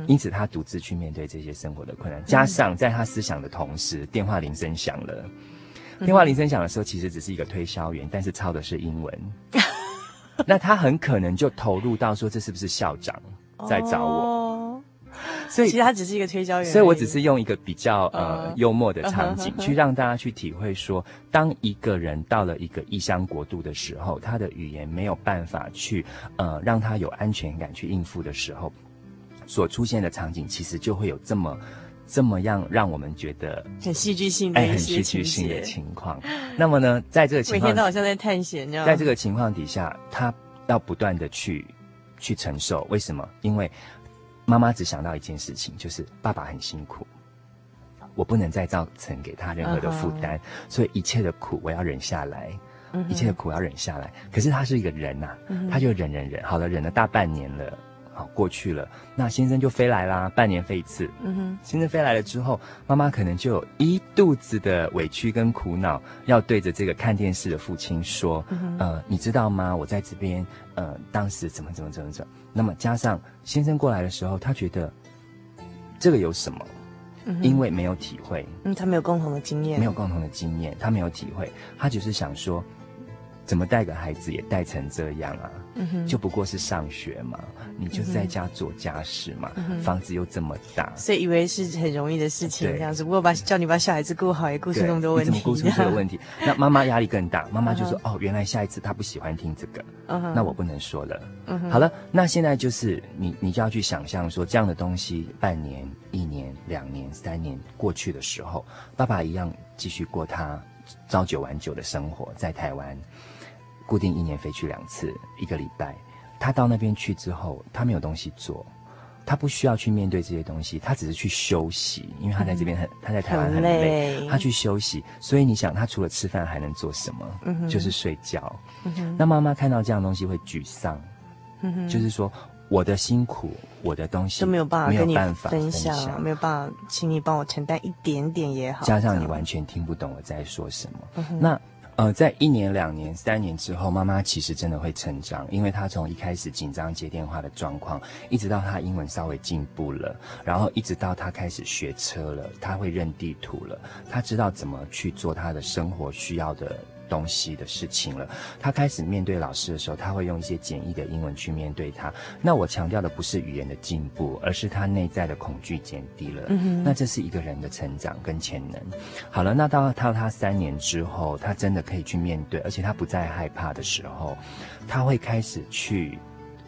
因此他独自去面对这些生活的困难，加上在他思想的同时，电话铃声响了，电话铃声响的时候其实只是一个推销员，但是抄的是英文，*laughs* 那他很可能就投入到说，这是不是校长在找我？哦所以其实他只是一个推销员，所以我只是用一个比较呃幽默的场景去让大家去体会说，当一个人到了一个异乡国度的时候，他的语言没有办法去呃让他有安全感去应付的时候，所出现的场景其实就会有这么这么样让我们觉得很戏剧性的哎，很戏剧性的情况。那么呢，在这个情况，每天都好像在探险，在这个情况底下，他要不断的去去承受。为什么？因为。妈妈只想到一件事情，就是爸爸很辛苦，我不能再造成给他任何的负担，uh huh. 所以一切的苦我要忍下来，uh. 一切的苦我要忍下来。可是他是一个人呐、啊，uh. 他就忍忍忍，好了，忍了大半年了，好过去了，那先生就飞来啦，半年飞一次。嗯哼、uh，huh. 先生飞来了之后，妈妈可能就有一肚子的委屈跟苦恼，要对着这个看电视的父亲说，uh. 呃，你知道吗？我在这边，呃，当时怎么怎么怎么怎么。那么加上先生过来的时候，他觉得这个有什么？嗯、哼因为没有体会，嗯，他没有共同的经验，没有共同的经验，他没有体会，他只是想说，怎么带个孩子也带成这样啊？嗯，就不过是上学嘛，你就在家做家事嘛，嗯房子又这么大，所以以为是很容易的事情，对。这样子。不过把叫你把小孩子顾好，也顾出那么多问题，怎么顾出这个问题？*laughs* 那妈妈压力更大，妈妈就说：“哦，原来下一次她不喜欢听这个，那我不能说了。好了，那现在就是你，你就要去想象说，这样的东西，半年、一年、两年、三年过去的时候，爸爸一样继续过他朝九晚九的生活，在台湾。”固定一年飞去两次，一个礼拜。他到那边去之后，他没有东西做，他不需要去面对这些东西，他只是去休息，因为他在这边很，嗯、他在台湾很累，很累，他去休息。所以你想，他除了吃饭还能做什么？嗯，就是睡觉。嗯，那妈妈看到这样东西会沮丧。就是说我的辛苦，我的东西都没有办法跟你分享，分享没有办法，请你帮我承担一点点也好。加上你完全听不懂我在说什么，嗯，那。呃，在一年、两年、三年之后，妈妈其实真的会成长，因为她从一开始紧张接电话的状况，一直到她英文稍微进步了，然后一直到她开始学车了，她会认地图了，她知道怎么去做她的生活需要的。东西的事情了，他开始面对老师的时候，他会用一些简易的英文去面对他。那我强调的不是语言的进步，而是他内在的恐惧减低了。那这是一个人的成长跟潜能。好了，那到到他三年之后，他真的可以去面对，而且他不再害怕的时候，他会开始去。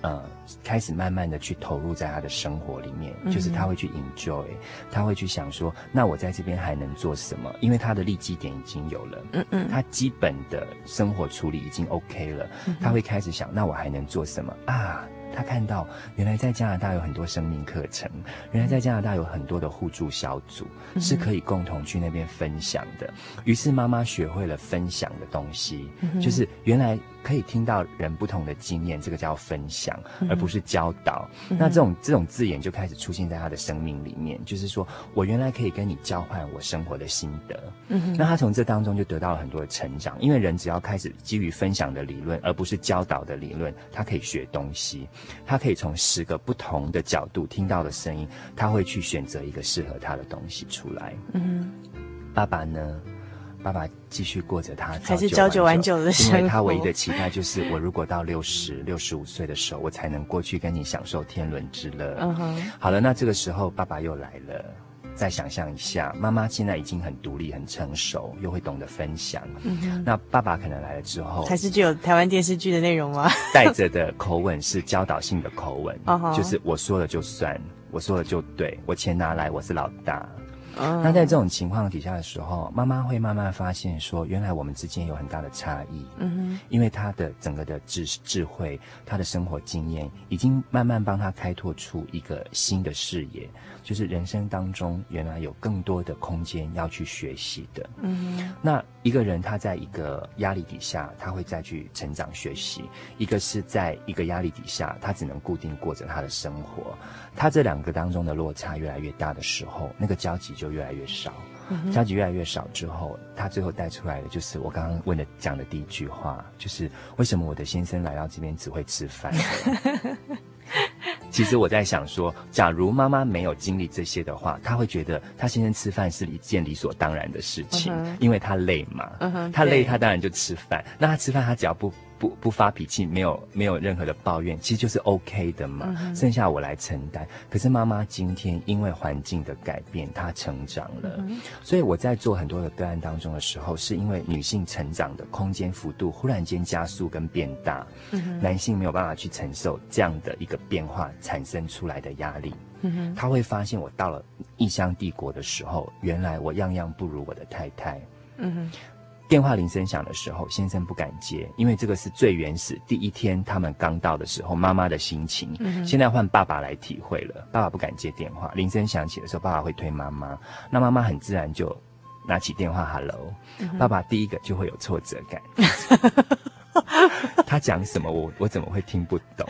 呃，开始慢慢的去投入在他的生活里面，嗯、就是他会去 enjoy，他会去想说，那我在这边还能做什么？因为他的立基点已经有了，嗯嗯，他基本的生活处理已经 OK 了，嗯、他会开始想，那我还能做什么啊？他看到原来在加拿大有很多生命课程，原来在加拿大有很多的互助小组，嗯、是可以共同去那边分享的。于是妈妈学会了分享的东西，嗯、就是原来可以听到人不同的经验，这个叫分享，嗯、而不是教导。嗯、那这种这种字眼就开始出现在他的生命里面，就是说我原来可以跟你交换我生活的心得。嗯，那他从这当中就得到了很多的成长，因为人只要开始基于分享的理论，而不是教导的理论，他可以学东西。他可以从十个不同的角度听到的声音，他会去选择一个适合他的东西出来。嗯，爸爸呢？爸爸继续过着他还是朝九晚九的生活，因为他唯一的期待就是，我如果到六十六十五岁的时候，我才能过去跟你享受天伦之乐。嗯哼，好了，那这个时候爸爸又来了。再想象一下，妈妈现在已经很独立、很成熟，又会懂得分享。嗯哼，那爸爸可能来了之后，还是具有台湾电视剧的内容吗？*laughs* 带着的口吻是教导性的口吻，就是我说了就算，我说了就对，我钱拿来，我是老大。Uh, 那在这种情况底下的时候，妈妈会慢慢发现说，原来我们之间有很大的差异。嗯哼、uh，huh. 因为他的整个的智智慧，他的生活经验，已经慢慢帮他开拓出一个新的视野，就是人生当中原来有更多的空间要去学习的。嗯哼、uh，huh. 那一个人他在一个压力底下，他会再去成长学习；一个是在一个压力底下，他只能固定过着他的生活。他这两个当中的落差越来越大的时候，那个交集就。越来越少，交集越来越少之后，他最后带出来的就是我刚刚问的讲的第一句话，就是为什么我的先生来到这边只会吃饭？*laughs* *laughs* 其实我在想说，假如妈妈没有经历这些的话，她会觉得她先生吃饭是一件理所当然的事情，因为她累嘛，她累，她当然就吃饭。那她吃饭，她只要不。不不发脾气，没有没有任何的抱怨，其实就是 OK 的嘛。嗯、剩下我来承担。可是妈妈今天因为环境的改变，她成长了。嗯、所以我在做很多的个案当中的时候，是因为女性成长的空间幅度忽然间加速跟变大，嗯、男性没有办法去承受这样的一个变化产生出来的压力。他会发现我到了异乡帝国的时候，原来我样样不如我的太太。嗯哼电话铃声响的时候，先生不敢接，因为这个是最原始第一天他们刚到的时候妈妈的心情。嗯、现在换爸爸来体会了，爸爸不敢接电话，铃声响起的时候，爸爸会推妈妈，那妈妈很自然就拿起电话，Hello，、嗯、爸爸第一个就会有挫折感，*laughs* 他讲什么我我怎么会听不懂？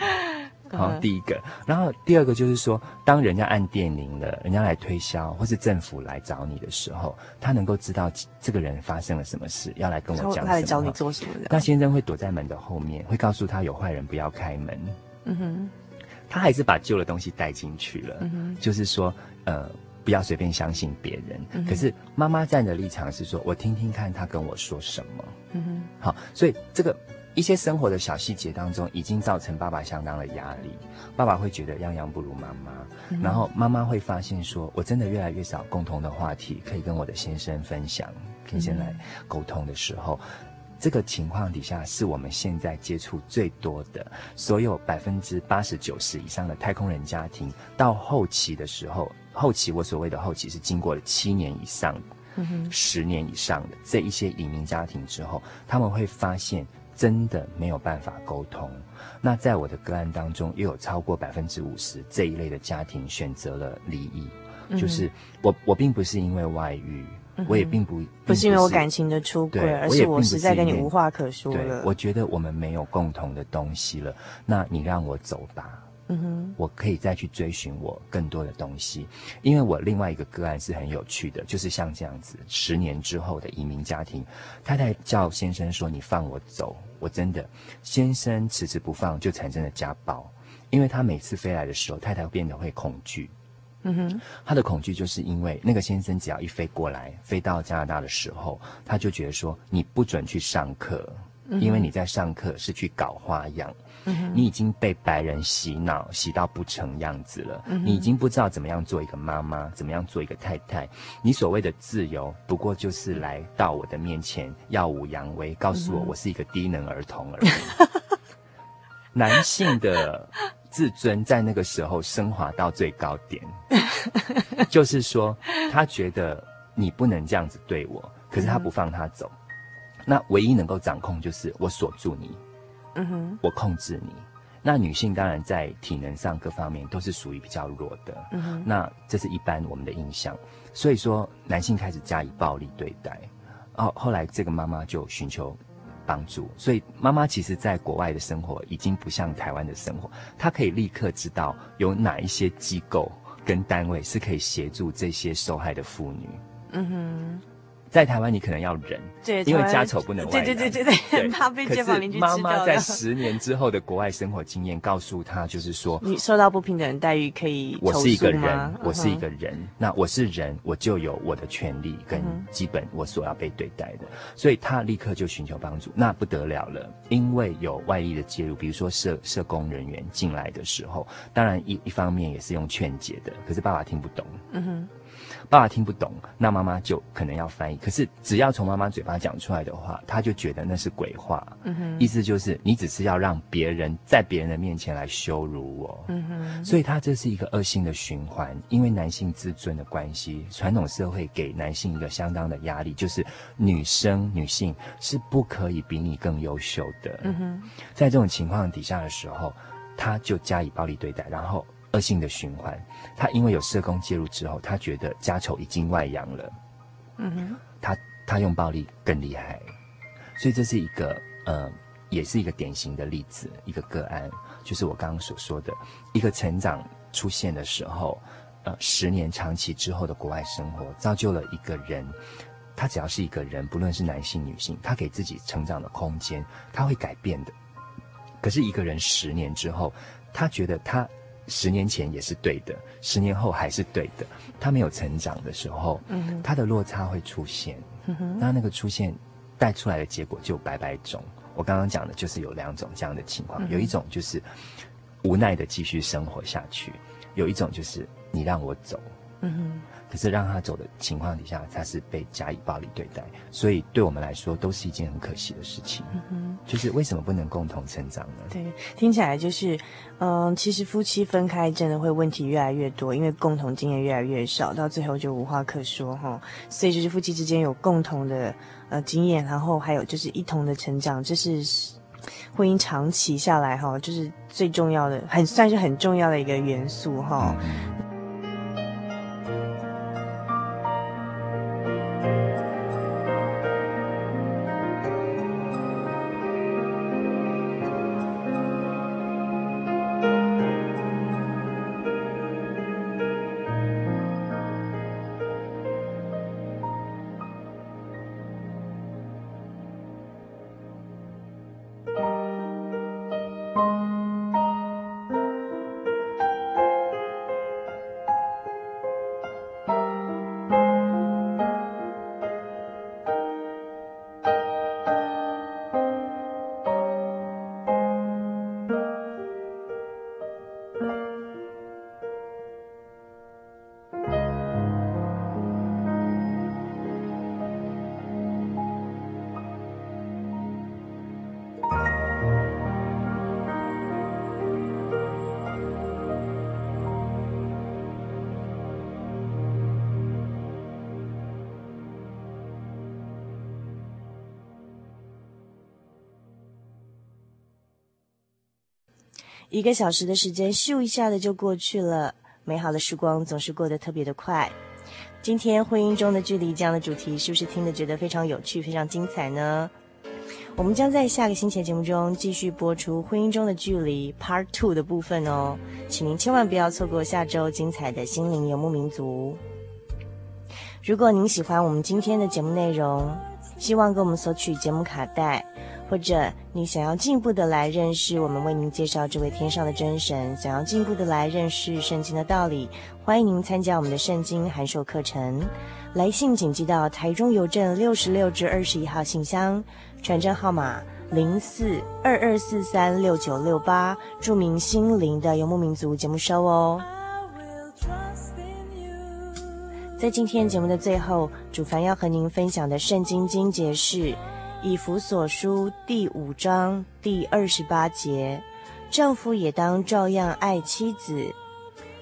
好，第一个，然后第二个就是说，当人家按电铃了，人家来推销，或是政府来找你的时候，他能够知道这个人发生了什么事，要来跟我讲什么。他来找你做什么？那先生会躲在门的后面，会告诉他有坏人不要开门。嗯哼，他还是把旧的东西带进去了。嗯哼，就是说，呃，不要随便相信别人。嗯，可是妈妈站的立场是说，我听听看他跟我说什么。嗯哼，好，所以这个。一些生活的小细节当中，已经造成爸爸相当的压力。爸爸会觉得样样不如妈妈，嗯、然后妈妈会发现说，我真的越来越少共同的话题可以跟我的先生分享，可以先来沟通的时候，嗯、这个情况底下是我们现在接触最多的，所有百分之八十九十以上的太空人家庭，到后期的时候，后期我所谓的后期是经过了七年以上十年以上的这一些移民家庭之后，他们会发现。真的没有办法沟通。那在我的个案当中，又有超过百分之五十这一类的家庭选择了离异。嗯、就是我，我并不是因为外遇，嗯、我也并不并不，不是因为我感情的出轨，而是我实在跟你无话可说了。我觉得我们没有共同的东西了，那你让我走吧。嗯哼，我可以再去追寻我更多的东西，因为我另外一个个案是很有趣的，就是像这样子，十年之后的移民家庭，太太叫先生说：“你放我走。”我真的，先生迟迟不放，就产生了家暴，因为他每次飞来的时候，太太变得会恐惧。嗯哼，他的恐惧就是因为那个先生只要一飞过来，飞到加拿大的时候，他就觉得说：“你不准去上课，因为你在上课是去搞花样。”你已经被白人洗脑，洗到不成样子了。你已经不知道怎么样做一个妈妈，怎么样做一个太太。你所谓的自由，不过就是来到我的面前耀武扬威，告诉我我是一个低能儿童而已。*laughs* 男性的自尊在那个时候升华到最高点，*laughs* 就是说他觉得你不能这样子对我，可是他不放他走。那唯一能够掌控就是我锁住你。嗯哼，我控制你。那女性当然在体能上各方面都是属于比较弱的。嗯哼，那这是一般我们的印象。所以说，男性开始加以暴力对待。哦，后来这个妈妈就寻求帮助。所以妈妈其实在国外的生活已经不像台湾的生活，她可以立刻知道有哪一些机构跟单位是可以协助这些受害的妇女。嗯哼。在台湾，你可能要忍，对，因为家丑不能外扬。对对对对对，怕被街坊邻居知道。妈妈在十年之后的国外生活经验告诉他，就是说，你受到不平等待遇可以。我是一个人，我是一个人，那我是人，我就有我的权利跟基本我所要被对待的。所以他立刻就寻求帮助，那不得了了，因为有外力的介入，比如说社社工人员进来的时候，当然一一方面也是用劝解的，可是爸爸听不懂。嗯哼。爸爸听不懂，那妈妈就可能要翻译。可是只要从妈妈嘴巴讲出来的话，他就觉得那是鬼话。嗯哼，意思就是你只是要让别人在别人的面前来羞辱我。嗯哼，所以他这是一个恶性的循环，因为男性自尊的关系，传统社会给男性一个相当的压力，就是女生女性是不可以比你更优秀的。嗯哼，在这种情况底下的时候，他就加以暴力对待，然后。恶性的循环，他因为有社工介入之后，他觉得家丑已经外扬了，嗯哼，他他用暴力更厉害，所以这是一个呃，也是一个典型的例子，一个个案，就是我刚刚所说的，一个成长出现的时候，呃，十年长期之后的国外生活，造就了一个人，他只要是一个人，不论是男性女性，他给自己成长的空间，他会改变的。可是一个人十年之后，他觉得他。十年前也是对的，十年后还是对的。他没有成长的时候，嗯，他的落差会出现。嗯，那那个出现带出来的结果就百百种。我刚刚讲的就是有两种这样的情况，嗯，有一种就是无奈的继续生活下去，有一种就是你让我走。嗯哼。可是让他走的情况底下，他是被加以暴力对待，所以对我们来说都是一件很可惜的事情。嗯哼，就是为什么不能共同成长呢？对，听起来就是，嗯，其实夫妻分开真的会问题越来越多，因为共同经验越来越少，到最后就无话可说哈。所以就是夫妻之间有共同的呃经验，然后还有就是一同的成长，这是婚姻长期下来哈，就是最重要的，很算是很重要的一个元素哈。嗯 一个小时的时间咻一下的就过去了，美好的时光总是过得特别的快。今天婚姻中的距离这样的主题，是不是听得觉得非常有趣、非常精彩呢？我们将在下个星期的节目中继续播出婚姻中的距离 Part Two 的部分哦，请您千万不要错过下周精彩的心灵游牧民族。如果您喜欢我们今天的节目内容，希望跟我们索取节目卡带。或者你想要进一步的来认识我们为您介绍这位天上的真神，想要进一步的来认识圣经的道理，欢迎您参加我们的圣经函授课程。来信请寄到台中邮政六十六至二十一号信箱，传真号码零四二二四三六九六八，注明心灵的游牧民族节目收哦。在今天节目的最后，主凡要和您分享的圣经经节是。以弗所书第五章第二十八节，丈夫也当照样爱妻子，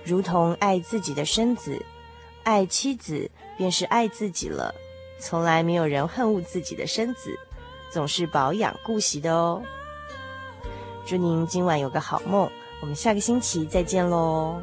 如同爱自己的身子；爱妻子便是爱自己了。从来没有人恨恶自己的身子，总是保养顾惜的哦。祝您今晚有个好梦，我们下个星期再见喽。